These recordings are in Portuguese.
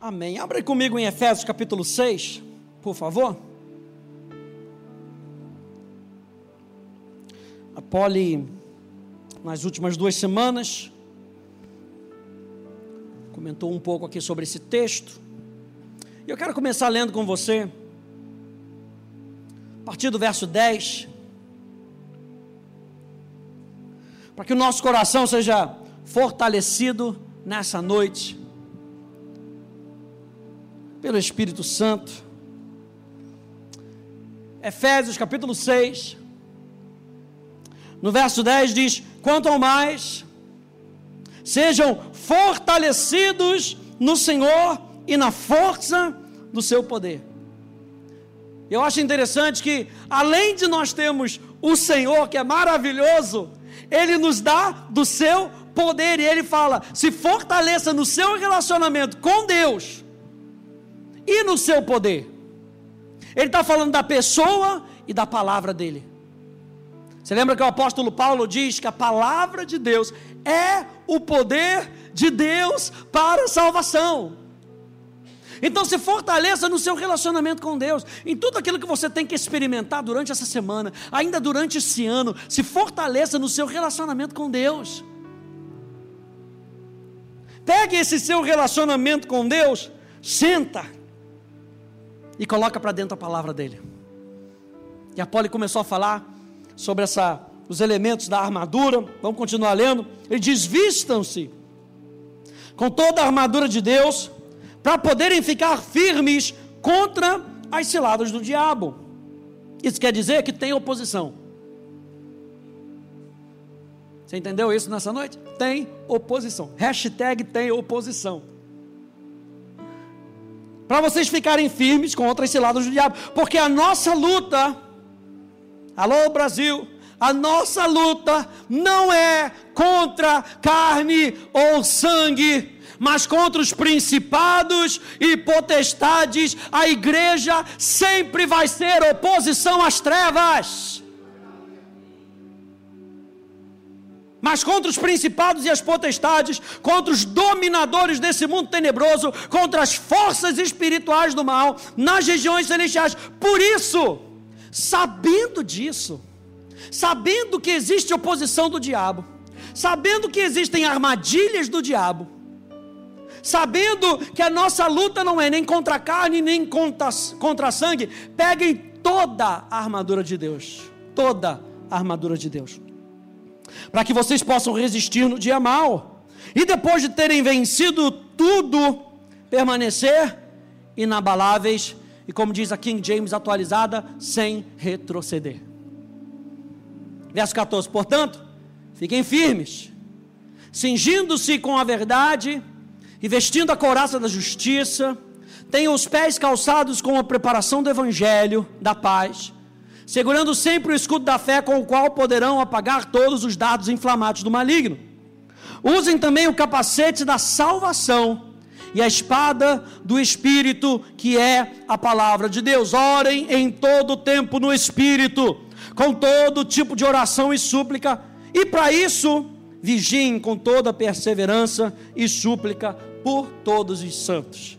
Amém. Abra comigo em Efésios capítulo 6, por favor. A Poli, nas últimas duas semanas, comentou um pouco aqui sobre esse texto. E eu quero começar lendo com você, a partir do verso 10, para que o nosso coração seja fortalecido nessa noite pelo Espírito Santo. Efésios capítulo 6, no verso 10 diz: Quanto ao mais, sejam fortalecidos no Senhor e na força do seu poder. Eu acho interessante que, além de nós termos o Senhor, que é maravilhoso, Ele nos dá do seu poder, e Ele fala: se fortaleça no seu relacionamento com Deus e no seu poder. Ele está falando da pessoa e da palavra dele. Você lembra que o apóstolo Paulo diz que a palavra de Deus é o poder de Deus para a salvação. Então se fortaleça no seu relacionamento com Deus, em tudo aquilo que você tem que experimentar durante essa semana, ainda durante esse ano, se fortaleça no seu relacionamento com Deus. Pegue esse seu relacionamento com Deus, senta e coloca para dentro a palavra dele. E a Poli começou a falar sobre essa, os elementos da armadura. Vamos continuar lendo. Ele diz: vistam-se com toda a armadura de Deus, para poderem ficar firmes contra as ciladas do diabo. Isso quer dizer que tem oposição. Você entendeu isso nessa noite? Tem oposição. Hashtag tem oposição para vocês ficarem firmes contra esse lado do diabo, porque a nossa luta, alô Brasil, a nossa luta não é contra carne ou sangue, mas contra os principados e potestades. A igreja sempre vai ser oposição às trevas. Mas contra os principados e as potestades, contra os dominadores desse mundo tenebroso, contra as forças espirituais do mal nas regiões celestiais. Por isso, sabendo disso, sabendo que existe oposição do diabo, sabendo que existem armadilhas do diabo, sabendo que a nossa luta não é nem contra a carne, nem contra, contra sangue, peguem toda a armadura de Deus, toda a armadura de Deus para que vocês possam resistir no dia mal, e depois de terem vencido tudo, permanecer inabaláveis, e como diz a King James atualizada, sem retroceder. Verso 14: Portanto, fiquem firmes, cingindo-se com a verdade e vestindo a couraça da justiça, tenham os pés calçados com a preparação do evangelho da paz segurando sempre o escudo da fé com o qual poderão apagar todos os dados inflamados do maligno. Usem também o capacete da salvação e a espada do Espírito, que é a palavra de Deus. Orem em todo o tempo no Espírito, com todo tipo de oração e súplica, e para isso, vigiem com toda perseverança e súplica por todos os santos.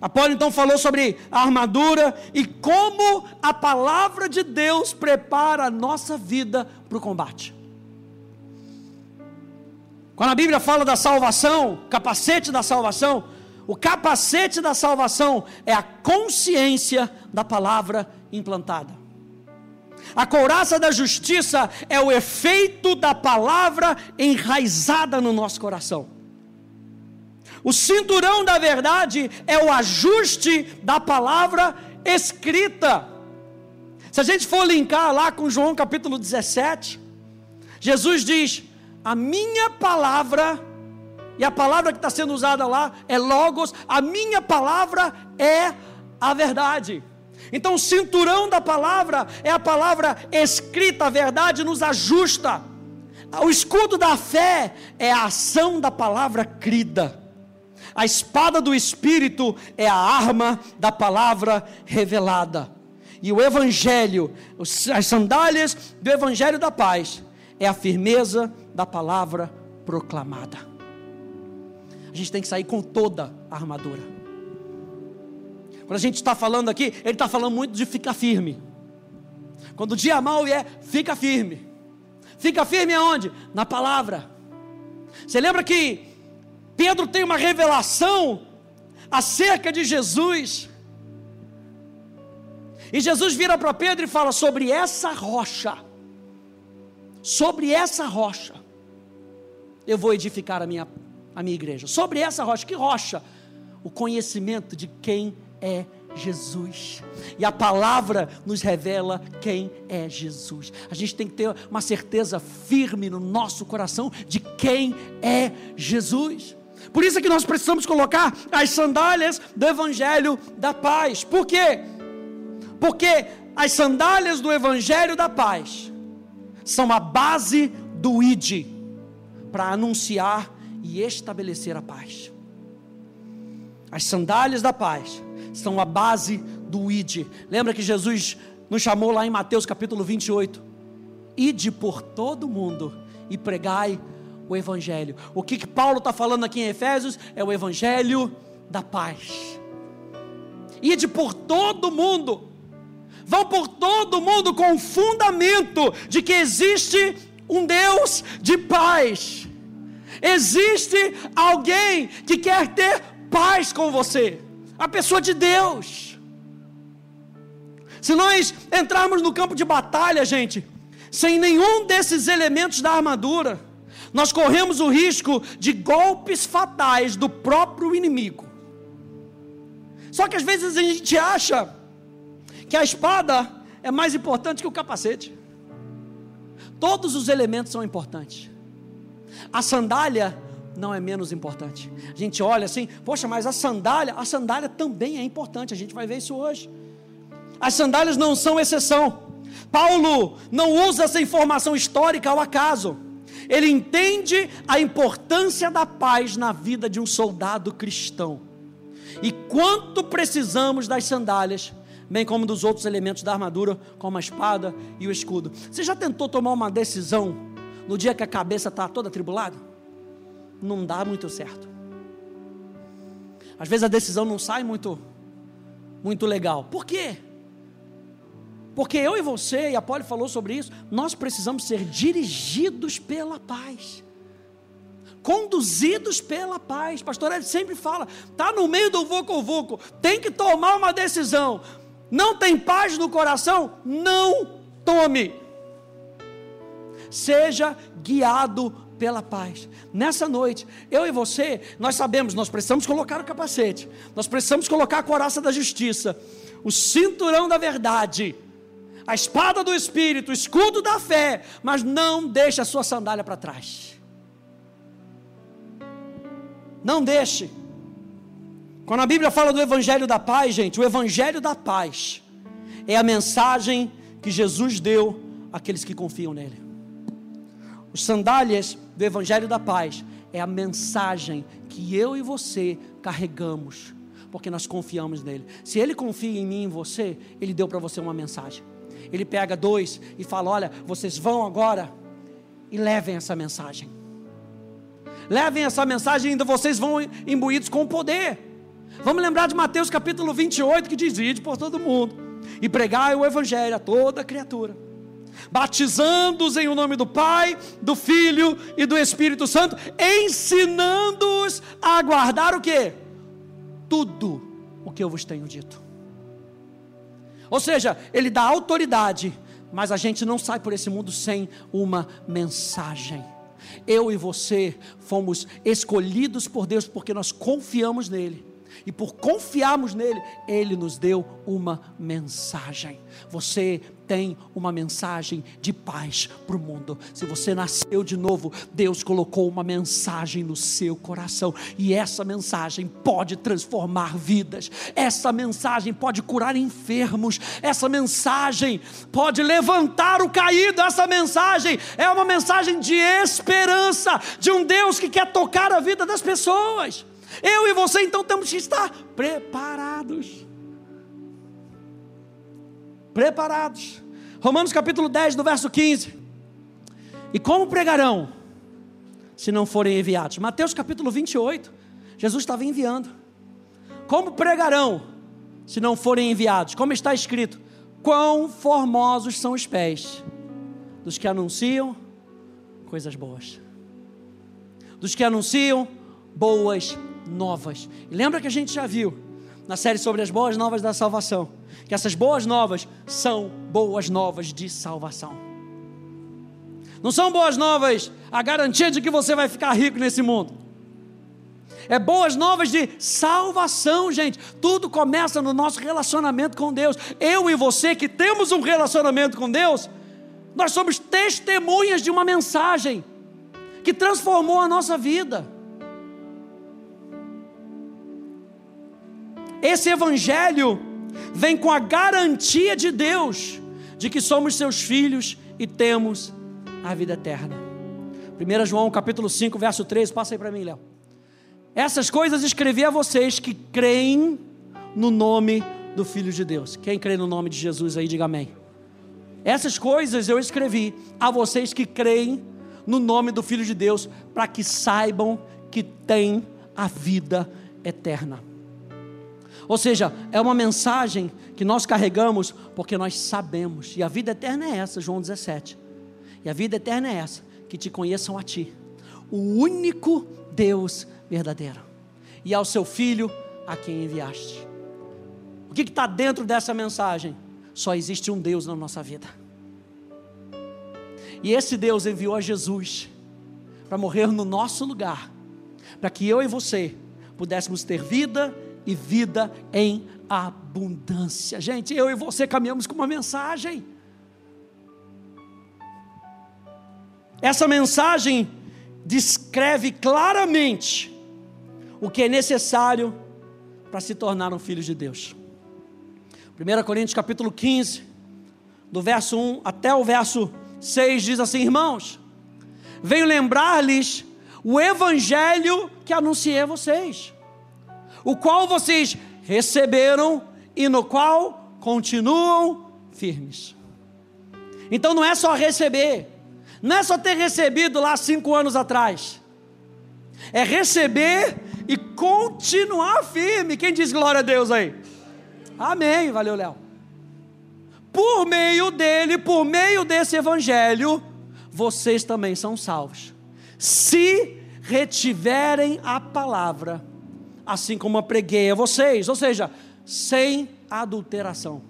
Apolo então falou sobre a armadura e como a palavra de Deus prepara a nossa vida para o combate. Quando a Bíblia fala da salvação, capacete da salvação, o capacete da salvação é a consciência da palavra implantada. A couraça da justiça é o efeito da palavra enraizada no nosso coração. O cinturão da verdade é o ajuste da palavra escrita. Se a gente for linkar lá com João capítulo 17, Jesus diz: A minha palavra, e a palavra que está sendo usada lá é Logos, a minha palavra é a verdade. Então, o cinturão da palavra é a palavra escrita, a verdade nos ajusta. O escudo da fé é a ação da palavra crida. A espada do Espírito é a arma da palavra revelada. E o Evangelho, as sandálias do Evangelho da paz, é a firmeza da palavra proclamada. A gente tem que sair com toda a armadura. Quando a gente está falando aqui, ele está falando muito de ficar firme. Quando o dia mal é, fica firme. Fica firme aonde? Na palavra. Você lembra que Pedro tem uma revelação acerca de Jesus. E Jesus vira para Pedro e fala: sobre essa rocha, sobre essa rocha, eu vou edificar a minha, a minha igreja. Sobre essa rocha, que rocha? O conhecimento de quem é Jesus. E a palavra nos revela quem é Jesus. A gente tem que ter uma certeza firme no nosso coração de quem é Jesus. Por isso é que nós precisamos colocar as sandálias do evangelho da paz. Por quê? Porque as sandálias do evangelho da paz são a base do ID para anunciar e estabelecer a paz. As sandálias da paz são a base do id. Lembra que Jesus nos chamou lá em Mateus capítulo 28? Ide por todo mundo e pregai o evangelho. O que, que Paulo está falando aqui em Efésios é o evangelho da paz. Ide por todo mundo. Vão por todo mundo com o fundamento de que existe um Deus de paz. Existe alguém que quer ter paz com você a pessoa de Deus. Se nós entrarmos no campo de batalha, gente, sem nenhum desses elementos da armadura, nós corremos o risco de golpes fatais do próprio inimigo. Só que às vezes a gente acha que a espada é mais importante que o capacete. Todos os elementos são importantes. A sandália não é menos importante. A gente olha assim, poxa, mas a sandália, a sandália também é importante, a gente vai ver isso hoje. As sandálias não são exceção. Paulo não usa essa informação histórica ao acaso. Ele entende a importância da paz na vida de um soldado cristão. E quanto precisamos das sandálias, bem como dos outros elementos da armadura, como a espada e o escudo. Você já tentou tomar uma decisão no dia que a cabeça está toda atribulada? não dá muito certo. Às vezes a decisão não sai muito, muito legal. Por quê? Porque eu e você, e a Polly falou sobre isso, nós precisamos ser dirigidos pela paz. Conduzidos pela paz. Pastor Ed sempre fala, está no meio do voco-voco, tem que tomar uma decisão. Não tem paz no coração? Não tome. Seja guiado pela paz. Nessa noite, eu e você, nós sabemos, nós precisamos colocar o capacete, nós precisamos colocar a coraça da justiça, o cinturão da verdade, a espada do Espírito, o escudo da fé, mas não deixe a sua sandália para trás. Não deixe. Quando a Bíblia fala do Evangelho da paz, gente, o Evangelho da paz é a mensagem que Jesus deu àqueles que confiam nele. Os sandálias do Evangelho da Paz é a mensagem que eu e você carregamos, porque nós confiamos nele. Se ele confia em mim e em você, ele deu para você uma mensagem. Ele pega dois e fala: Olha, vocês vão agora e levem essa mensagem. Levem essa mensagem e ainda vocês vão imbuídos com poder. Vamos lembrar de Mateus capítulo 28 que diz: Ide por todo mundo e pregai o evangelho a toda criatura batizando-os em o nome do Pai, do Filho e do Espírito Santo, ensinando-os a guardar o que? Tudo o que eu vos tenho dito. Ou seja, ele dá autoridade, mas a gente não sai por esse mundo sem uma mensagem. Eu e você fomos escolhidos por Deus porque nós confiamos nele. E por confiarmos nele, ele nos deu uma mensagem. Você tem uma mensagem de paz para o mundo. Se você nasceu de novo, Deus colocou uma mensagem no seu coração, e essa mensagem pode transformar vidas, essa mensagem pode curar enfermos, essa mensagem pode levantar o caído, essa mensagem é uma mensagem de esperança, de um Deus que quer tocar a vida das pessoas. Eu e você então temos que estar preparados preparados. Romanos capítulo 10, do verso 15. E como pregarão se não forem enviados? Mateus capítulo 28. Jesus estava enviando. Como pregarão se não forem enviados. Como está escrito: Quão formosos são os pés dos que anunciam coisas boas, dos que anunciam boas novas. Lembra que a gente já viu na série sobre as boas novas da salvação, que essas boas novas são boas novas de salvação. Não são boas novas a garantia de que você vai ficar rico nesse mundo. É boas novas de salvação, gente. Tudo começa no nosso relacionamento com Deus. Eu e você que temos um relacionamento com Deus, nós somos testemunhas de uma mensagem que transformou a nossa vida. Esse evangelho vem com a garantia de Deus de que somos seus filhos e temos a vida eterna. 1 João capítulo 5, verso 13, passa aí para mim, Léo. Essas coisas escrevi a vocês que creem no nome do Filho de Deus. Quem crê no nome de Jesus aí, diga amém. Essas coisas eu escrevi a vocês que creem no nome do Filho de Deus, para que saibam que têm a vida eterna. Ou seja, é uma mensagem que nós carregamos porque nós sabemos, e a vida eterna é essa, João 17. E a vida eterna é essa, que te conheçam a ti, o único Deus verdadeiro, e ao seu filho a quem enviaste. O que está dentro dessa mensagem? Só existe um Deus na nossa vida. E esse Deus enviou a Jesus para morrer no nosso lugar, para que eu e você pudéssemos ter vida e vida em abundância. Gente, eu e você caminhamos com uma mensagem. Essa mensagem descreve claramente o que é necessário para se tornar um filho de Deus. 1 Coríntios capítulo 15, do verso 1 até o verso 6 diz assim: Irmãos, venho lembrar-lhes o evangelho que anunciei a vocês, o qual vocês receberam e no qual continuam firmes. Então não é só receber, não é só ter recebido lá cinco anos atrás, é receber e continuar firme. Quem diz glória a Deus aí? Amém. Valeu, Léo. Por meio dele, por meio desse evangelho, vocês também são salvos. Se retiverem a palavra, assim como a preguei a vocês, ou seja, sem adulteração.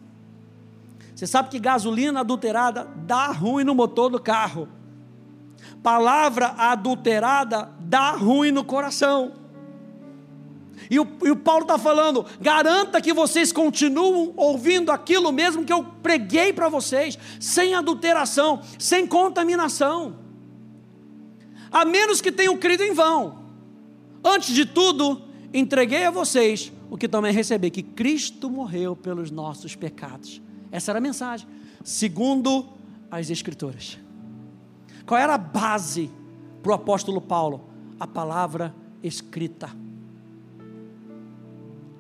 Você sabe que gasolina adulterada dá ruim no motor do carro. Palavra adulterada dá ruim no coração. E o, e o Paulo está falando: garanta que vocês continuam ouvindo aquilo mesmo que eu preguei para vocês, sem adulteração, sem contaminação, a menos que tenham crido em vão. Antes de tudo, entreguei a vocês o que também recebi: que Cristo morreu pelos nossos pecados. Essa era a mensagem, segundo as Escrituras. Qual era a base para o apóstolo Paulo? A palavra escrita.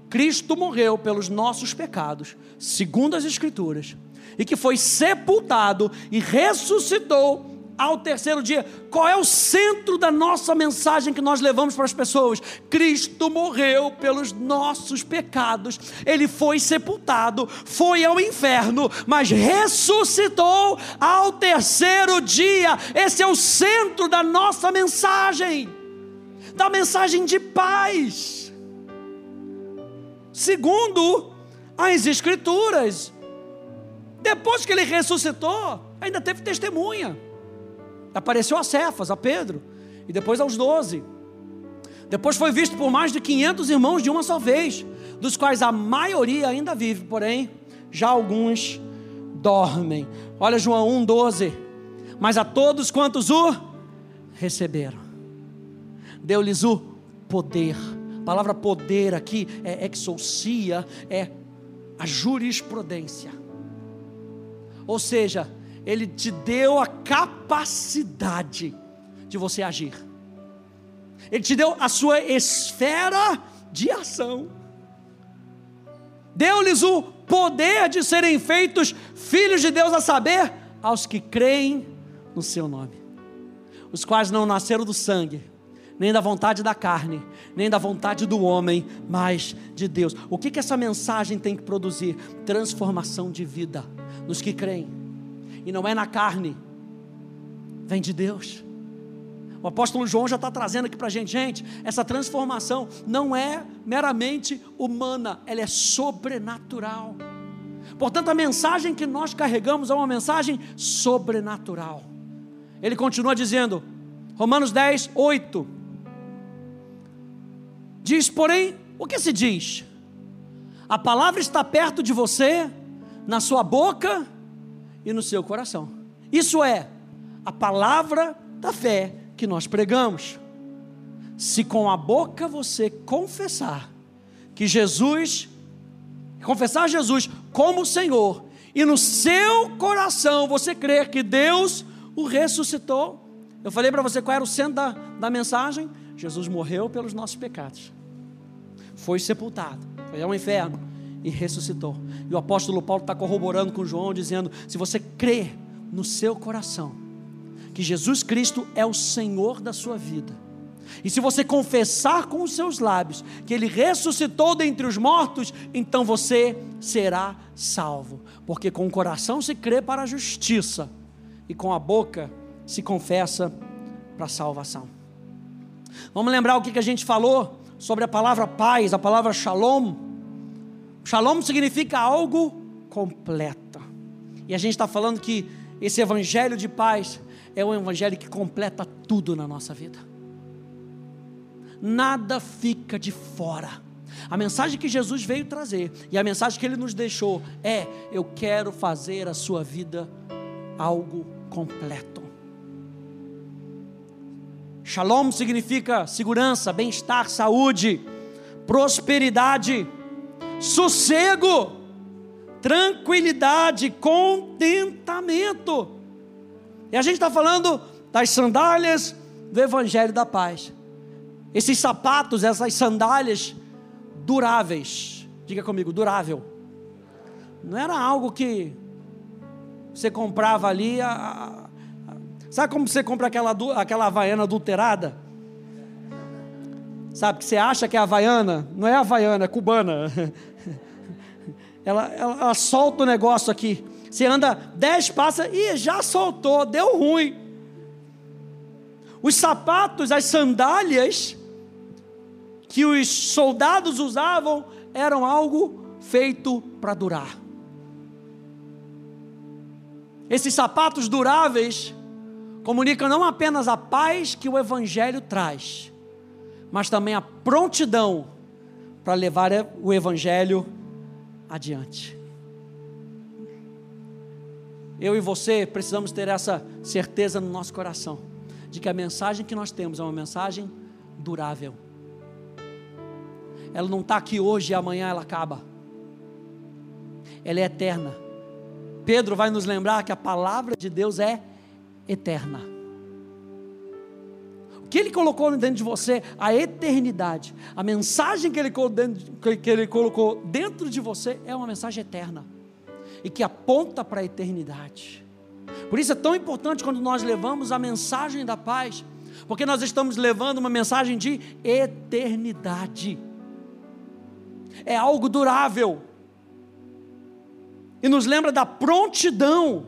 Cristo morreu pelos nossos pecados, segundo as Escrituras, e que foi sepultado e ressuscitou ao terceiro dia. Qual é o centro da nossa mensagem que nós levamos para as pessoas? Cristo morreu pelos nossos pecados, ele foi sepultado, foi ao inferno, mas ressuscitou ao terceiro dia. Esse é o centro da nossa mensagem, da mensagem de paz segundo as Escrituras. Depois que ele ressuscitou, ainda teve testemunha. Apareceu a Cefas, a Pedro, e depois aos doze. Depois foi visto por mais de 500 irmãos de uma só vez, dos quais a maioria ainda vive, porém, já alguns dormem. Olha João 1,12. Mas a todos quantos o receberam, deu-lhes o poder a palavra poder aqui é exousia, é a jurisprudência. Ou seja, ele te deu a capacidade de você agir. Ele te deu a sua esfera de ação. Deu-lhes o poder de serem feitos filhos de Deus, a saber, aos que creem no seu nome, os quais não nasceram do sangue, nem da vontade da carne, nem da vontade do homem, mas de Deus. O que, que essa mensagem tem que produzir? Transformação de vida nos que creem. E não é na carne, vem de Deus. O apóstolo João já está trazendo aqui para a gente, gente, essa transformação não é meramente humana, ela é sobrenatural. Portanto, a mensagem que nós carregamos é uma mensagem sobrenatural. Ele continua dizendo, Romanos 10, 8. Diz, porém, o que se diz? A palavra está perto de você, na sua boca e no seu coração. Isso é a palavra da fé que nós pregamos. Se com a boca você confessar que Jesus, confessar Jesus como Senhor, e no seu coração você crer que Deus o ressuscitou, eu falei para você qual era o centro da, da mensagem? Jesus morreu pelos nossos pecados, foi sepultado, foi ao inferno e ressuscitou. E o apóstolo Paulo está corroborando com João, dizendo: se você crê no seu coração que Jesus Cristo é o Senhor da sua vida, e se você confessar com os seus lábios que Ele ressuscitou dentre os mortos, então você será salvo, porque com o coração se crê para a justiça, e com a boca se confessa para a salvação. Vamos lembrar o que a gente falou sobre a palavra paz, a palavra shalom. Shalom significa algo completo. E a gente está falando que esse evangelho de paz é um evangelho que completa tudo na nossa vida. Nada fica de fora. A mensagem que Jesus veio trazer e a mensagem que ele nos deixou é: eu quero fazer a sua vida algo completo. Shalom significa segurança, bem-estar, saúde, prosperidade, sossego, tranquilidade, contentamento. E a gente está falando das sandálias do Evangelho da Paz. Esses sapatos, essas sandálias duráveis. Diga comigo, durável. Não era algo que você comprava ali. A, a, sabe como você compra aquela, aquela havaiana adulterada? Sabe, que você acha que é havaiana, não é havaiana, é cubana. Ela, ela, ela solta o negócio aqui. Você anda dez passos e já soltou, deu ruim. Os sapatos, as sandálias que os soldados usavam eram algo feito para durar. Esses sapatos duráveis comunicam não apenas a paz que o Evangelho traz, mas também a prontidão para levar o Evangelho adiante. Eu e você precisamos ter essa certeza no nosso coração, de que a mensagem que nós temos é uma mensagem durável. Ela não está aqui hoje e amanhã ela acaba. Ela é eterna Pedro vai nos lembrar que a palavra de Deus é eterna. Que ele colocou dentro de você, a eternidade, a mensagem que ele, que ele colocou dentro de você é uma mensagem eterna e que aponta para a eternidade. Por isso é tão importante quando nós levamos a mensagem da paz, porque nós estamos levando uma mensagem de eternidade. É algo durável e nos lembra da prontidão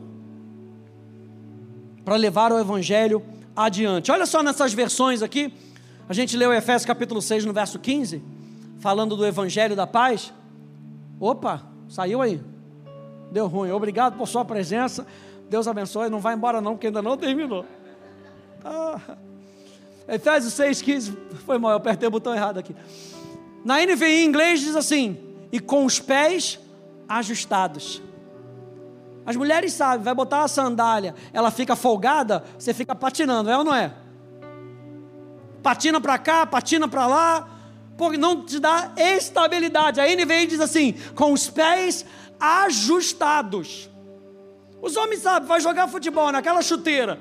para levar o Evangelho adiante. Olha só nessas versões aqui, a gente leu Efésios capítulo 6, no verso 15, falando do Evangelho da paz. Opa, saiu aí. Deu ruim. Obrigado por sua presença. Deus abençoe. Não vai embora não, porque ainda não terminou. Ah. Efésios 6, 15. Foi mal, eu apertei o botão errado aqui. Na NVI em inglês diz assim: e com os pés ajustados. As mulheres sabem, vai botar a sandália, ela fica folgada, você fica patinando, é ou não é? Patina para cá, patina para lá, porque não te dá estabilidade. A NVI diz assim: com os pés ajustados. Os homens sabem, vai jogar futebol naquela chuteira.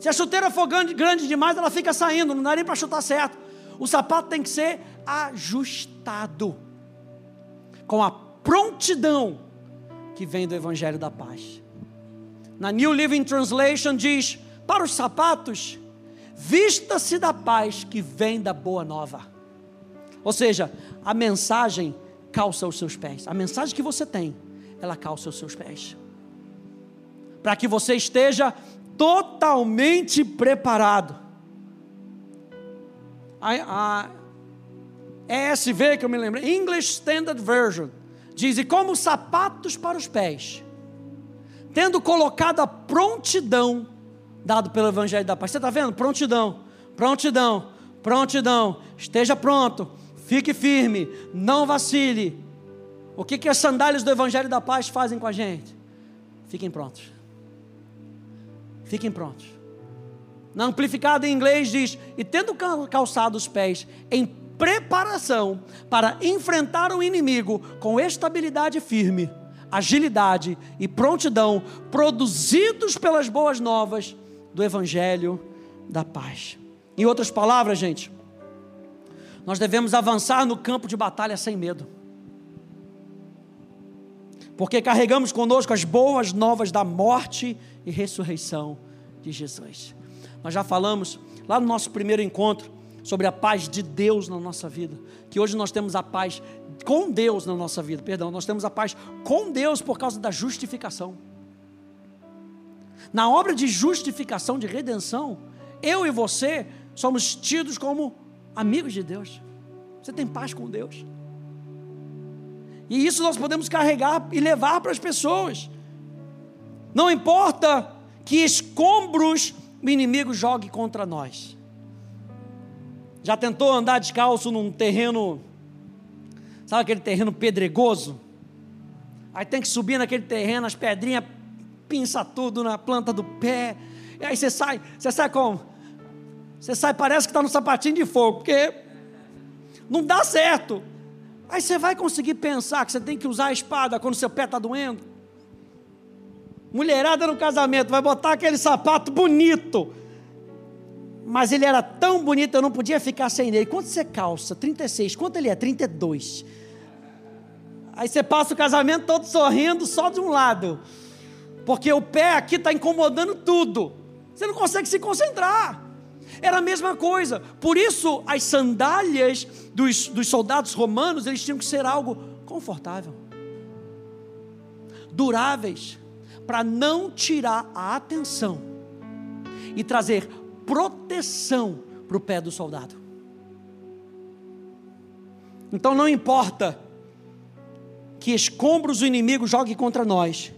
Se a chuteira for grande demais, ela fica saindo, não dá nem para chutar certo. O sapato tem que ser ajustado com a prontidão que vem do Evangelho da Paz. Na New Living Translation diz: para os sapatos, Vista-se da paz que vem da boa nova. Ou seja, a mensagem calça os seus pés. A mensagem que você tem, ela calça os seus pés. Para que você esteja totalmente preparado. A, a ESV que eu me lembro, English Standard Version, diz: e como sapatos para os pés, tendo colocado a prontidão dado pelo Evangelho da Paz. Você está vendo? Prontidão, prontidão, prontidão. Esteja pronto, fique firme, não vacile. O que, que as sandálias do Evangelho da Paz fazem com a gente? Fiquem prontos. Fiquem prontos. Na amplificada em inglês diz: e tendo calçado os pés em preparação para enfrentar o inimigo com estabilidade firme, agilidade e prontidão, produzidos pelas boas novas do Evangelho da paz. Em outras palavras, gente, nós devemos avançar no campo de batalha sem medo, porque carregamos conosco as boas novas da morte e ressurreição de Jesus. Nós já falamos lá no nosso primeiro encontro sobre a paz de Deus na nossa vida, que hoje nós temos a paz com Deus na nossa vida, perdão, nós temos a paz com Deus por causa da justificação. Na obra de justificação, de redenção, eu e você somos tidos como amigos de Deus. Você tem paz com Deus. E isso nós podemos carregar e levar para as pessoas. Não importa que escombros o inimigo jogue contra nós. Já tentou andar descalço num terreno, sabe aquele terreno pedregoso? Aí tem que subir naquele terreno, as pedrinhas pinça tudo na planta do pé. E aí você sai, você sai como? Você sai, parece que está no sapatinho de fogo, porque não dá certo. Aí você vai conseguir pensar que você tem que usar a espada quando seu pé está doendo? Mulherada no casamento vai botar aquele sapato bonito mas ele era tão bonito, eu não podia ficar sem ele. Quanto você calça? 36. Quanto ele é? 32. Aí você passa o casamento todo sorrindo, só de um lado. Porque o pé aqui está incomodando tudo. Você não consegue se concentrar. Era a mesma coisa. Por isso, as sandálias dos, dos soldados romanos, eles tinham que ser algo confortável, duráveis, para não tirar a atenção e trazer proteção para o pé do soldado. Então não importa que escombros o inimigo jogue contra nós,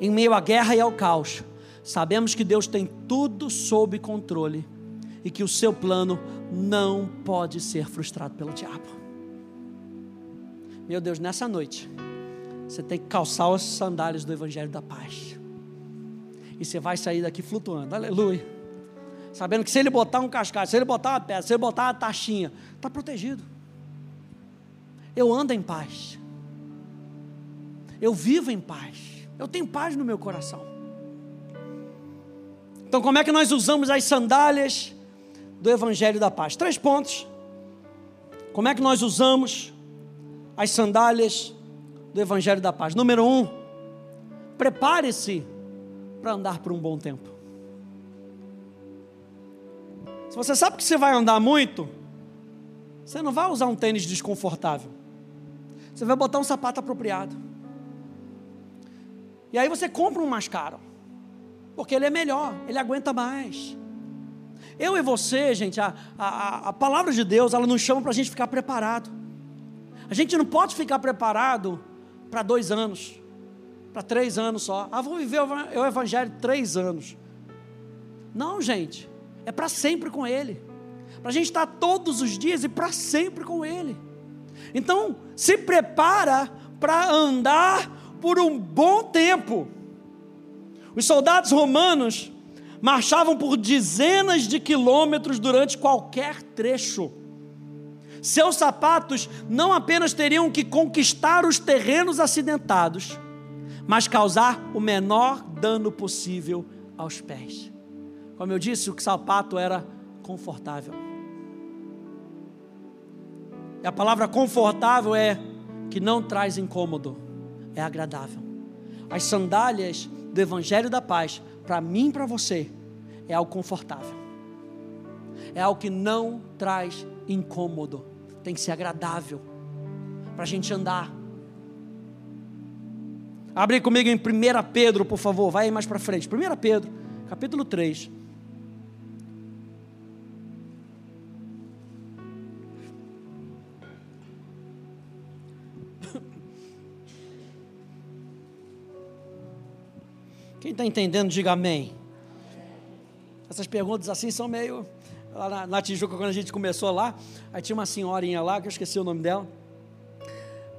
em meio à guerra e ao caos, sabemos que Deus tem tudo sob controle e que o seu plano não pode ser frustrado pelo diabo. Meu Deus, nessa noite, você tem que calçar os sandálios do Evangelho da Paz. E você vai sair daqui flutuando. Aleluia sabendo que se ele botar um cascalho, se ele botar uma pedra, se ele botar uma taxinha, está protegido. Eu ando em paz. Eu vivo em paz. Eu tenho paz no meu coração. Então, como é que nós usamos as sandálias do Evangelho da Paz? Três pontos. Como é que nós usamos as sandálias do Evangelho da Paz? Número um, prepare-se para andar por um bom tempo. Se você sabe que você vai andar muito, você não vai usar um tênis desconfortável. Você vai botar um sapato apropriado. E aí você compra um mais caro. Porque ele é melhor, ele aguenta mais. Eu e você, gente, a, a, a palavra de Deus, ela nos chama para a gente ficar preparado. A gente não pode ficar preparado para dois anos, para três anos só. Ah, vou viver o evangelho três anos. Não, gente é para sempre com Ele. Para a gente estar todos os dias e para sempre com Ele. Então, se prepara para andar por um bom tempo. Os soldados romanos marchavam por dezenas de quilômetros durante qualquer trecho. Seus sapatos não apenas teriam que conquistar os terrenos acidentados, mas causar o menor dano possível aos pés. Como eu disse, o sapato era confortável. E a palavra confortável é que não traz incômodo, é agradável. As sandálias do Evangelho da Paz, para mim e para você, é algo confortável. é algo que não traz incômodo, tem que ser agradável para a gente andar. Abre comigo em 1 Pedro, por favor, vai mais para frente. 1 Pedro, capítulo 3. Quem está entendendo, diga amém. Essas perguntas assim são meio. Lá na, na Tijuca, quando a gente começou lá, aí tinha uma senhorinha lá, que eu esqueci o nome dela.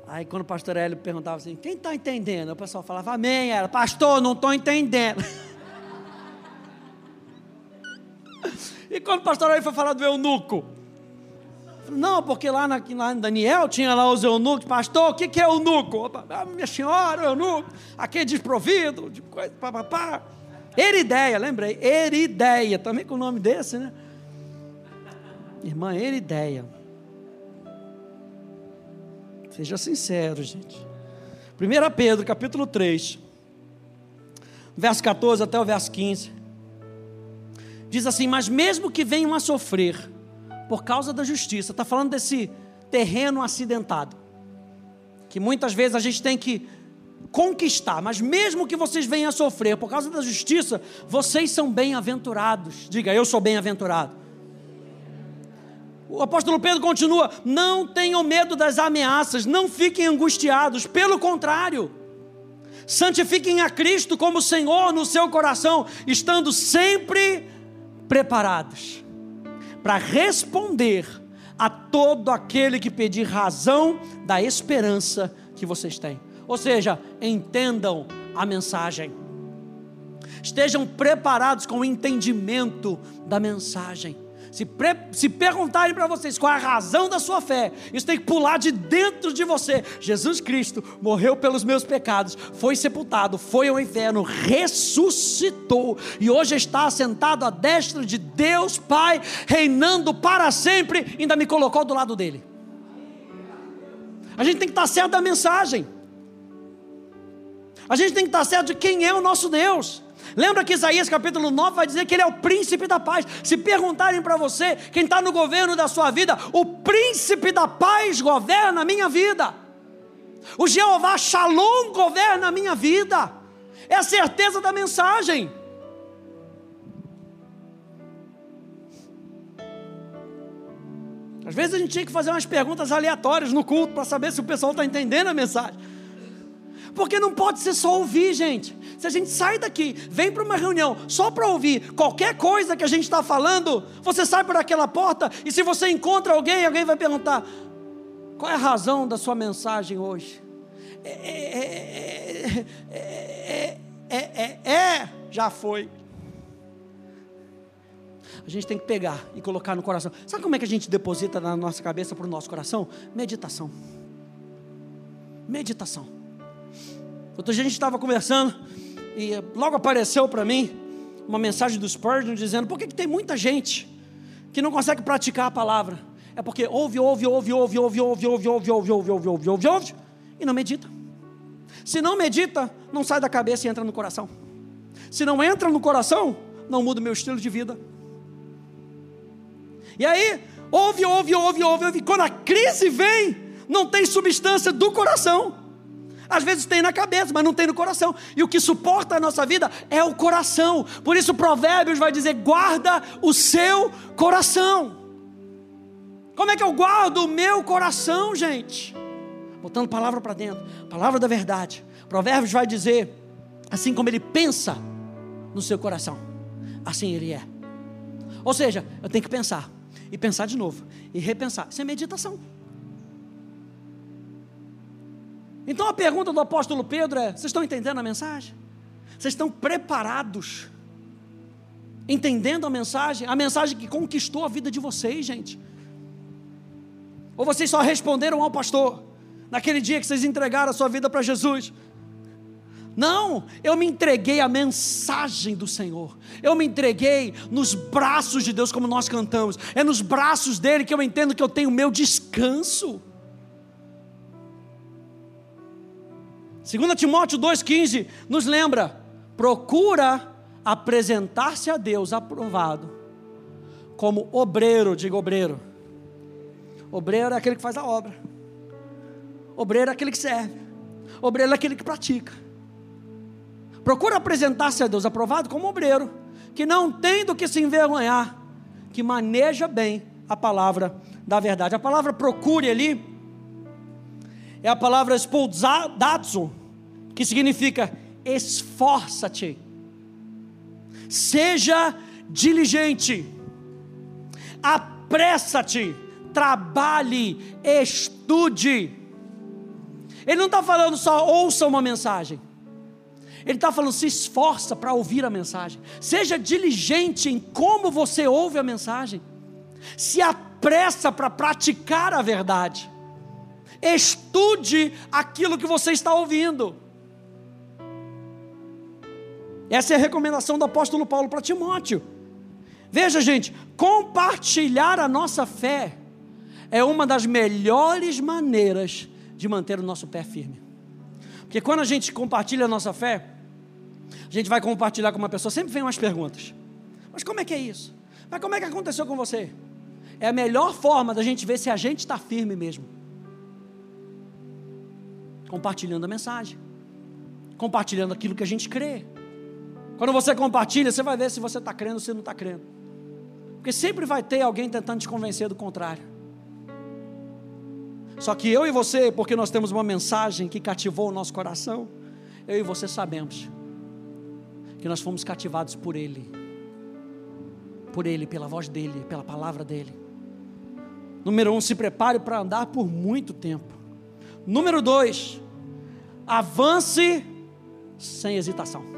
Aí quando o pastor Hélio perguntava assim, quem está entendendo? O pessoal falava, amém. Ela, pastor, não estou entendendo. e quando o pastor Hélio foi falar do eunuco? Não, porque lá, na, lá em Daniel tinha lá os eunucos, pastor, o que, que é eunuco? Ah, minha senhora, eunuco, aquele desprovido, de coisa, papapá. Erideia, lembrei, Erideia, também com o nome desse, né? Irmã Erideia. Seja sincero, gente. 1 Pedro, capítulo 3, verso 14 até o verso 15. Diz assim: Mas mesmo que venham a sofrer por causa da justiça, está falando desse terreno acidentado, que muitas vezes a gente tem que conquistar, mas mesmo que vocês venham a sofrer por causa da justiça, vocês são bem-aventurados. Diga, eu sou bem-aventurado. O apóstolo Pedro continua: não tenham medo das ameaças, não fiquem angustiados, pelo contrário, santifiquem a Cristo como Senhor no seu coração, estando sempre preparados para responder a todo aquele que pedir razão da esperança que vocês têm. Ou seja, entendam a mensagem. Estejam preparados com o entendimento da mensagem. Se, pre, se perguntarem para vocês qual é a razão da sua fé, isso tem que pular de dentro de você. Jesus Cristo morreu pelos meus pecados, foi sepultado, foi ao inferno, ressuscitou e hoje está sentado à destra de Deus Pai, reinando para sempre, ainda me colocou do lado dele. A gente tem que estar certo da mensagem. A gente tem que estar certo de quem é o nosso Deus. Lembra que Isaías capítulo 9 vai dizer que ele é o príncipe da paz. Se perguntarem para você, quem está no governo da sua vida, o príncipe da paz governa a minha vida. O Jeová Shalom governa a minha vida. É a certeza da mensagem. Às vezes a gente tinha que fazer umas perguntas aleatórias no culto para saber se o pessoal está entendendo a mensagem. Porque não pode ser só ouvir, gente. Se a gente sai daqui, vem para uma reunião só para ouvir qualquer coisa que a gente está falando, você sai por aquela porta e se você encontra alguém, alguém vai perguntar: qual é a razão da sua mensagem hoje? É, é, é, é, é já foi. A gente tem que pegar e colocar no coração. Sabe como é que a gente deposita na nossa cabeça para o nosso coração? Meditação. Meditação. Outro dia a gente estava conversando e logo apareceu para mim uma mensagem do Spurgeon dizendo: por que, que tem muita gente que não consegue praticar a palavra? É porque ouve, ouve, ouve, ouve, ouve, ouve, ouve, ouve, ouve, ouve, ouve, ouve, ouve, ouve, e não medita. Se não medita, não sai da cabeça e entra no coração. Se não entra no coração, não muda o meu estilo de vida. E aí, ouve, ouve, ouve, ouve, ouve. Quando a crise vem, não tem substância do coração. Às vezes tem na cabeça, mas não tem no coração. E o que suporta a nossa vida é o coração. Por isso, Provérbios vai dizer: guarda o seu coração. Como é que eu guardo o meu coração, gente? Botando palavra para dentro, palavra da verdade. Provérbios vai dizer: assim como ele pensa no seu coração, assim ele é. Ou seja, eu tenho que pensar, e pensar de novo, e repensar. Isso é meditação. Então a pergunta do apóstolo Pedro é: vocês estão entendendo a mensagem? Vocês estão preparados? Entendendo a mensagem? A mensagem que conquistou a vida de vocês, gente? Ou vocês só responderam ao pastor naquele dia que vocês entregaram a sua vida para Jesus? Não, eu me entreguei à mensagem do Senhor. Eu me entreguei nos braços de Deus, como nós cantamos. É nos braços dele que eu entendo que eu tenho meu descanso. 2 Timóteo 2,15 nos lembra: procura apresentar-se a Deus aprovado, como obreiro, diga obreiro. Obreiro é aquele que faz a obra. Obreiro é aquele que serve. Obreiro é aquele que pratica. Procura apresentar-se a Deus aprovado como obreiro, que não tem do que se envergonhar, que maneja bem a palavra da verdade. A palavra procure ali é a palavra spoldatsu, que significa esforça-te, seja diligente, apressa-te, trabalhe, estude. Ele não está falando só ouça uma mensagem. Ele está falando, se esforça para ouvir a mensagem. Seja diligente em como você ouve a mensagem. Se apressa para praticar a verdade. Estude aquilo que você está ouvindo. Essa é a recomendação do apóstolo Paulo para Timóteo. Veja, gente, compartilhar a nossa fé é uma das melhores maneiras de manter o nosso pé firme. Porque quando a gente compartilha a nossa fé, a gente vai compartilhar com uma pessoa, sempre vem umas perguntas. Mas como é que é isso? Mas como é que aconteceu com você? É a melhor forma da gente ver se a gente está firme mesmo. Compartilhando a mensagem. Compartilhando aquilo que a gente crê. Quando você compartilha, você vai ver se você está crendo ou se não está crendo. Porque sempre vai ter alguém tentando te convencer do contrário. Só que eu e você, porque nós temos uma mensagem que cativou o nosso coração, eu e você sabemos que nós fomos cativados por Ele, por Ele, pela voz dEle, pela palavra dEle. Número um, se prepare para andar por muito tempo. Número dois, avance sem hesitação.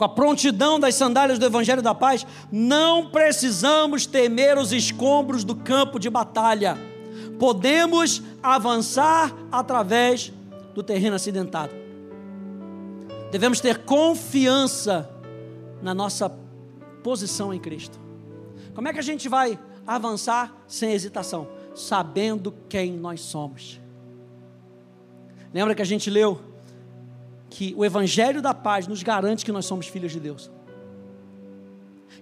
com a prontidão das sandálias do Evangelho da Paz, não precisamos temer os escombros do campo de batalha. Podemos avançar através do terreno acidentado. Devemos ter confiança na nossa posição em Cristo. Como é que a gente vai avançar sem hesitação? Sabendo quem nós somos. Lembra que a gente leu que o Evangelho da Paz nos garante que nós somos filhos de Deus.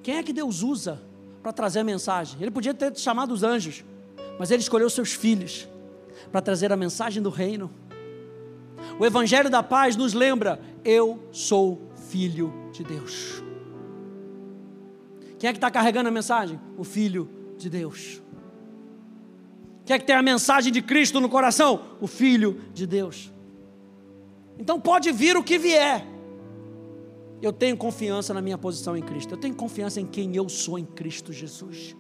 Quem é que Deus usa para trazer a mensagem? Ele podia ter chamado os anjos, mas ele escolheu seus filhos para trazer a mensagem do reino. O Evangelho da Paz nos lembra: eu sou filho de Deus. Quem é que está carregando a mensagem? O Filho de Deus. Quem é que tem a mensagem de Cristo no coração? O Filho de Deus. Então pode vir o que vier. Eu tenho confiança na minha posição em Cristo. Eu tenho confiança em quem eu sou em Cristo Jesus.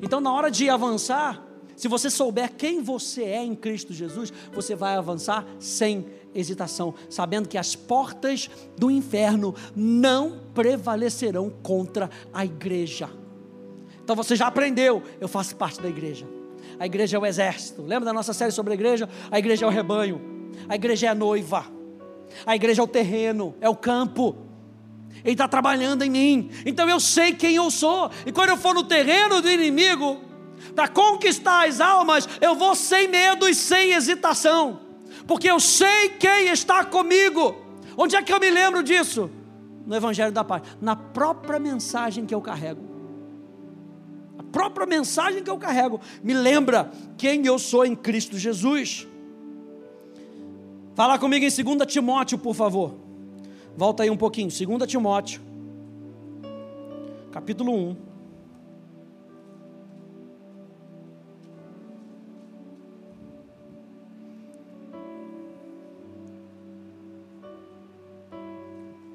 Então, na hora de avançar, se você souber quem você é em Cristo Jesus, você vai avançar sem hesitação, sabendo que as portas do inferno não prevalecerão contra a igreja. Então você já aprendeu, eu faço parte da igreja. A igreja é o exército. Lembra da nossa série sobre a igreja? A igreja é o rebanho. A igreja é a noiva. A igreja é o terreno, é o campo. Ele está trabalhando em mim. Então eu sei quem eu sou. E quando eu for no terreno do inimigo, para conquistar as almas, eu vou sem medo e sem hesitação. Porque eu sei quem está comigo. Onde é que eu me lembro disso? No Evangelho da Paz. Na própria mensagem que eu carrego. Própria mensagem que eu carrego me lembra quem eu sou em Cristo Jesus. Fala comigo em 2 Timóteo, por favor. Volta aí um pouquinho. 2 Timóteo, capítulo 1.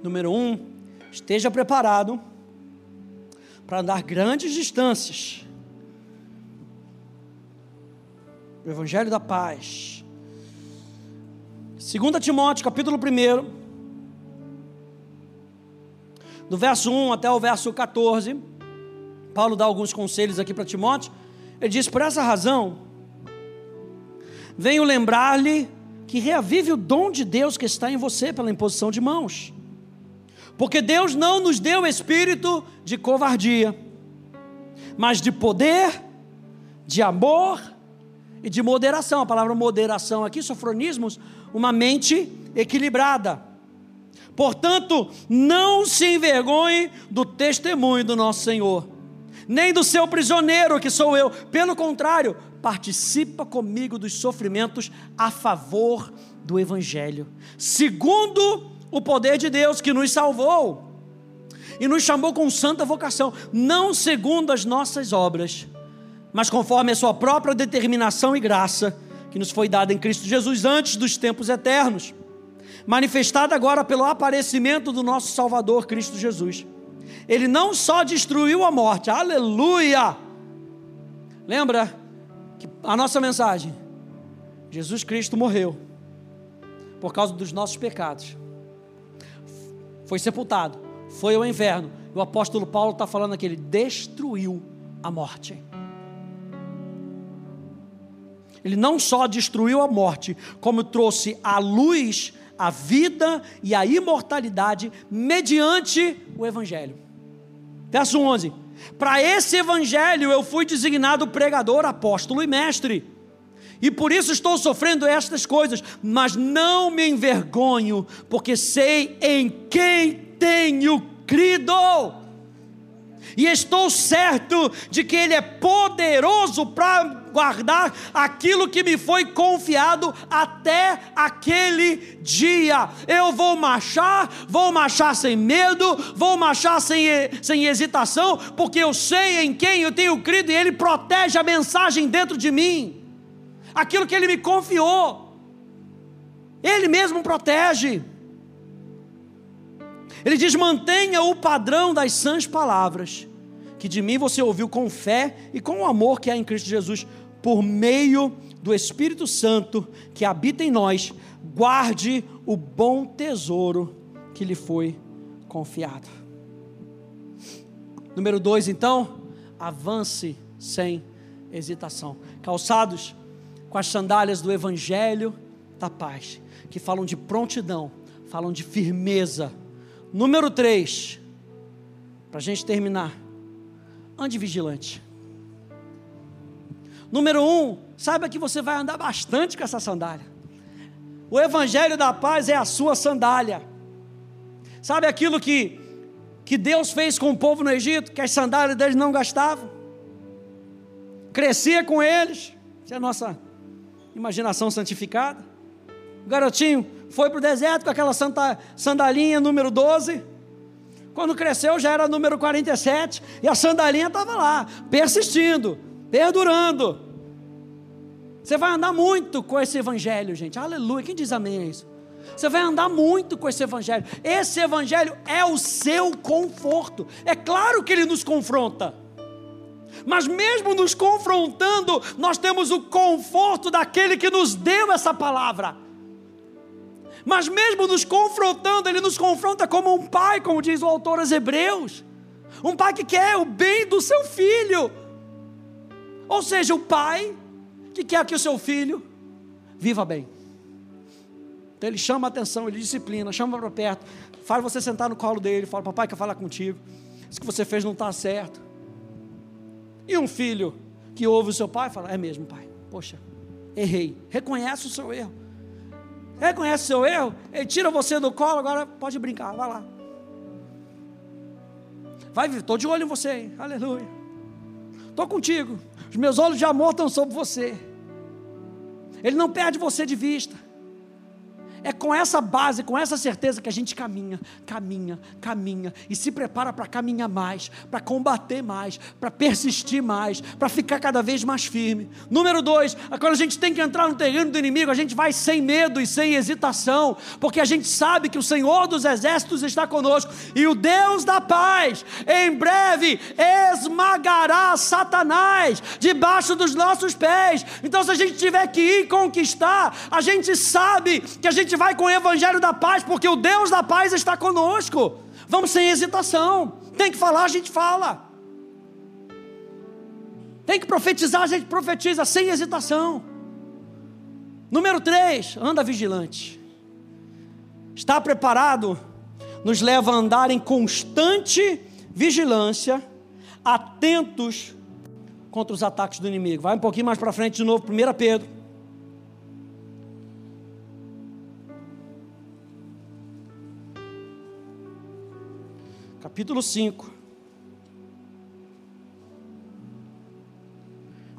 Número 1. Um, esteja preparado para andar grandes distâncias. O Evangelho da Paz 2 Timóteo, capítulo 1, do verso 1 até o verso 14, Paulo dá alguns conselhos aqui para Timóteo. Ele diz: Por essa razão, venho lembrar-lhe que reavive o dom de Deus que está em você pela imposição de mãos. Porque Deus não nos deu espírito de covardia, mas de poder, de amor e de moderação. A palavra moderação aqui, sofronismos, uma mente equilibrada. Portanto, não se envergonhe do testemunho do nosso Senhor, nem do seu prisioneiro, que sou eu. Pelo contrário, participa comigo dos sofrimentos a favor do Evangelho, segundo o poder de Deus que nos salvou e nos chamou com santa vocação, não segundo as nossas obras, mas conforme a sua própria determinação e graça, que nos foi dada em Cristo Jesus antes dos tempos eternos, manifestada agora pelo aparecimento do nosso Salvador Cristo Jesus. Ele não só destruiu a morte, aleluia! Lembra que a nossa mensagem, Jesus Cristo morreu por causa dos nossos pecados, foi sepultado, foi ao inferno. O apóstolo Paulo está falando que ele destruiu a morte. Ele não só destruiu a morte, como trouxe a luz, a vida e a imortalidade mediante o Evangelho. Verso 11: Para esse Evangelho eu fui designado pregador, apóstolo e mestre. E por isso estou sofrendo estas coisas, mas não me envergonho, porque sei em quem tenho crido. E estou certo de que Ele é poderoso para guardar aquilo que me foi confiado até aquele dia. Eu vou marchar, vou marchar sem medo, vou marchar sem, sem hesitação, porque eu sei em quem eu tenho crido e Ele protege a mensagem dentro de mim aquilo que Ele me confiou. Ele mesmo protege. Ele diz: mantenha o padrão das sãs palavras, que de mim você ouviu com fé e com o amor que há em Cristo Jesus, por meio do Espírito Santo que habita em nós, guarde o bom tesouro que lhe foi confiado. Número dois, então, avance sem hesitação. Calçados com as sandálias do Evangelho da paz, que falam de prontidão, falam de firmeza. Número 3, para a gente terminar, ande vigilante. Número 1, um, saiba que você vai andar bastante com essa sandália. O Evangelho da paz é a sua sandália. Sabe aquilo que, que Deus fez com o povo no Egito, que as sandálias deles não gastavam? Crescia com eles. Essa é a nossa imaginação santificada. O garotinho foi para o deserto com aquela santa, sandalinha número 12. Quando cresceu já era número 47 e a sandalinha estava lá, persistindo, perdurando. Você vai andar muito com esse evangelho, gente. Aleluia. Quem diz amém a isso? Você vai andar muito com esse evangelho. Esse evangelho é o seu conforto. É claro que ele nos confronta. Mas mesmo nos confrontando, nós temos o conforto daquele que nos deu essa palavra. Mas mesmo nos confrontando, ele nos confronta como um pai, como diz o autor aos Hebreus. Um pai que quer o bem do seu filho. Ou seja, o pai que quer que o seu filho viva bem. Então ele chama a atenção, ele disciplina, chama para perto, faz você sentar no colo dele, fala: Papai, quer falar contigo. Isso que você fez não está certo. E um filho que ouve o seu pai fala: É mesmo, pai, poxa, errei. Reconhece o seu erro. Reconhece o seu erro, ele tira você do colo, agora pode brincar, vai lá. Vai, estou de olho em você, hein? aleluia. Estou contigo, os meus olhos de amor estão sobre você. Ele não perde você de vista. É com essa base, com essa certeza que a gente caminha, caminha, caminha e se prepara para caminhar mais, para combater mais, para persistir mais, para ficar cada vez mais firme. Número dois, quando a gente tem que entrar no terreno do inimigo, a gente vai sem medo e sem hesitação, porque a gente sabe que o Senhor dos exércitos está conosco e o Deus da paz, em breve, esmagará Satanás debaixo dos nossos pés. Então, se a gente tiver que ir conquistar, a gente sabe que a gente gente vai com o evangelho da paz, porque o Deus da paz está conosco. Vamos sem hesitação. Tem que falar, a gente fala. Tem que profetizar, a gente profetiza sem hesitação. Número 3, anda vigilante. Está preparado nos leva a andar em constante vigilância, atentos contra os ataques do inimigo. Vai um pouquinho mais para frente de novo, 1 Pedro capítulo 5,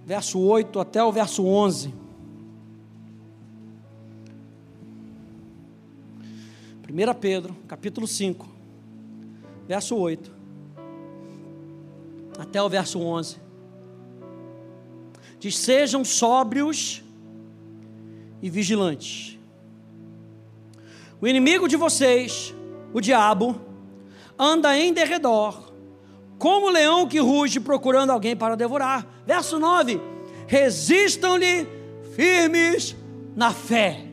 verso 8 até o verso 11. 1 Pedro, capítulo 5, verso 8 até o verso 11. Diz: Sejam sóbrios e vigilantes. O inimigo de vocês, o diabo, anda em derredor, como leão que ruge procurando alguém para devorar. Verso 9: Resistam-lhe firmes na fé.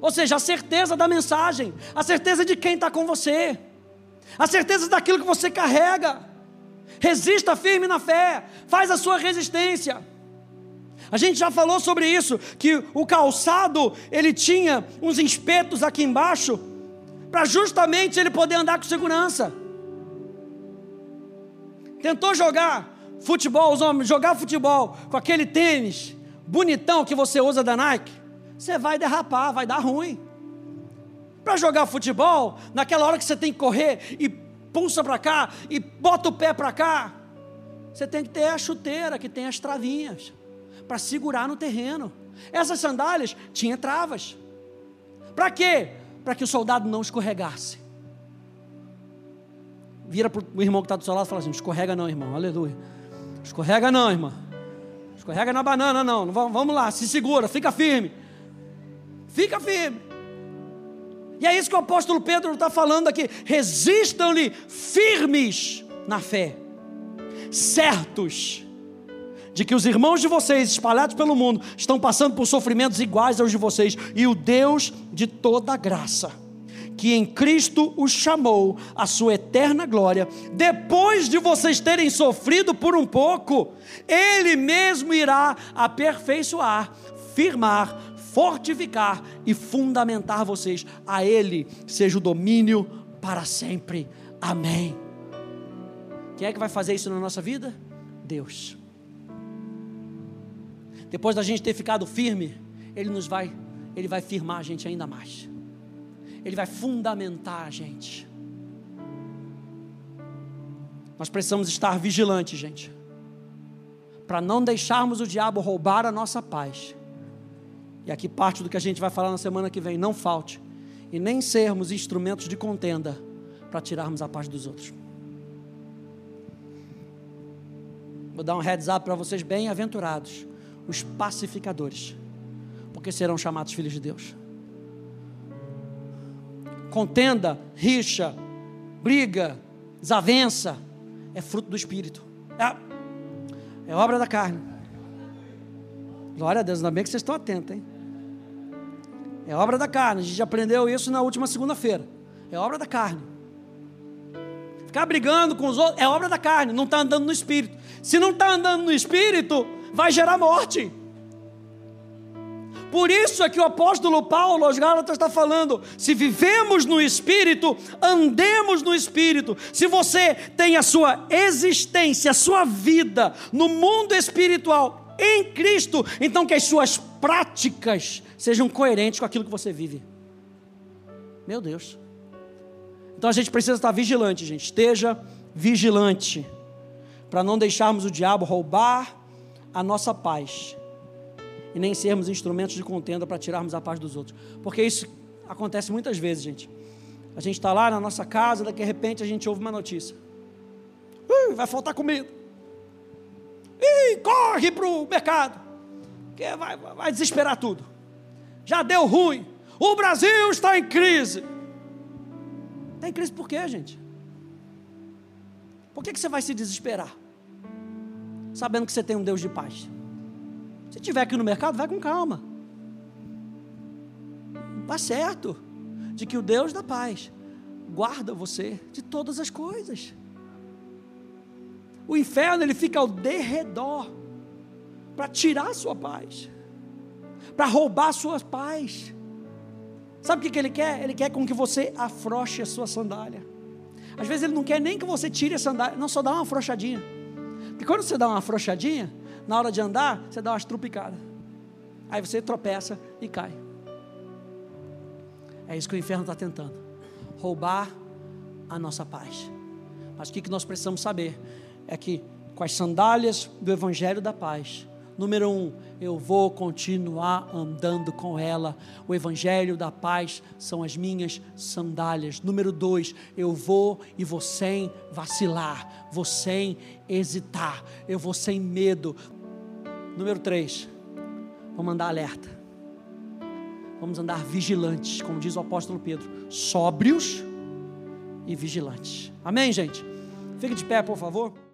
Ou seja, a certeza da mensagem, a certeza de quem está com você, a certeza daquilo que você carrega. Resista firme na fé, faz a sua resistência. A gente já falou sobre isso, que o calçado, ele tinha uns espetos aqui embaixo, para justamente ele poder andar com segurança. Tentou jogar futebol, os homens, jogar futebol com aquele tênis bonitão que você usa da Nike, você vai derrapar, vai dar ruim. Para jogar futebol, naquela hora que você tem que correr e pulsa para cá e bota o pé para cá, você tem que ter a chuteira que tem as travinhas para segurar no terreno. Essas sandálias tinham travas. Para quê? Para que o soldado não escorregasse. Vira para o irmão que está do seu lado e fala assim: escorrega não, irmão, aleluia. Escorrega não, irmão. Escorrega na banana, não. Vamos lá, se segura, fica firme. Fica firme. E é isso que o apóstolo Pedro está falando aqui. Resistam-lhe firmes na fé, certos de que os irmãos de vocês, espalhados pelo mundo, estão passando por sofrimentos iguais aos de vocês, e o Deus de toda graça, que em Cristo os chamou à sua eterna glória, depois de vocês terem sofrido por um pouco, Ele mesmo irá aperfeiçoar, firmar, fortificar e fundamentar vocês. A Ele seja o domínio para sempre. Amém. Quem é que vai fazer isso na nossa vida? Deus. Depois da gente ter ficado firme, Ele nos vai, Ele vai firmar a gente ainda mais. Ele vai fundamentar a gente. Nós precisamos estar vigilantes, gente, para não deixarmos o diabo roubar a nossa paz. E aqui parte do que a gente vai falar na semana que vem, não falte, e nem sermos instrumentos de contenda para tirarmos a paz dos outros. Vou dar um heads up para vocês bem-aventurados os pacificadores, porque serão chamados filhos de Deus. Contenda, rixa, briga, desavença, é fruto do Espírito, é, é obra da carne. Glória a Deus, ainda bem que vocês estão atentos, hein? É obra da carne, a gente aprendeu isso na última segunda-feira. É obra da carne. Ficar brigando com os outros é obra da carne, não está andando no espírito. Se não está andando no espírito, vai gerar morte. Por isso é que o apóstolo Paulo aos Gálatas está falando: se vivemos no Espírito, andemos no Espírito. Se você tem a sua existência, a sua vida no mundo espiritual em Cristo, então que as suas práticas sejam coerentes com aquilo que você vive. Meu Deus. Então a gente precisa estar vigilante, gente. Esteja vigilante para não deixarmos o diabo roubar a nossa paz e nem sermos instrumentos de contenda para tirarmos a paz dos outros. Porque isso acontece muitas vezes, gente. A gente está lá na nossa casa, daqui a repente a gente ouve uma notícia. Ih, vai faltar comida. Ih, corre para o mercado. Que vai, vai desesperar tudo. Já deu ruim. O Brasil está em crise. Está em crise por quê, gente? Por que, que você vai se desesperar? Sabendo que você tem um Deus de paz. Se tiver aqui no mercado, vai com calma. Está certo de que o Deus da paz guarda você de todas as coisas. O inferno ele fica ao derredor para tirar a sua paz, para roubar a sua paz. Sabe o que, que ele quer? Ele quer com que você afroche a sua sandália. Às vezes ele não quer nem que você tire a sandália, não só dá uma afrouxadinha. Porque quando você dá uma afrouxadinha, na hora de andar, você dá umas trupicadas. Aí você tropeça e cai. É isso que o inferno está tentando: roubar a nossa paz. Mas o que nós precisamos saber é que com as sandálias do Evangelho da Paz, número um, eu vou continuar andando com ela. O Evangelho da Paz são as minhas sandálias. Número dois, eu vou e vou sem vacilar, vou sem hesitar, eu vou sem medo. Número três, vamos andar alerta. Vamos andar vigilantes, como diz o apóstolo Pedro, sóbrios e vigilantes. Amém, gente? Fique de pé, por favor.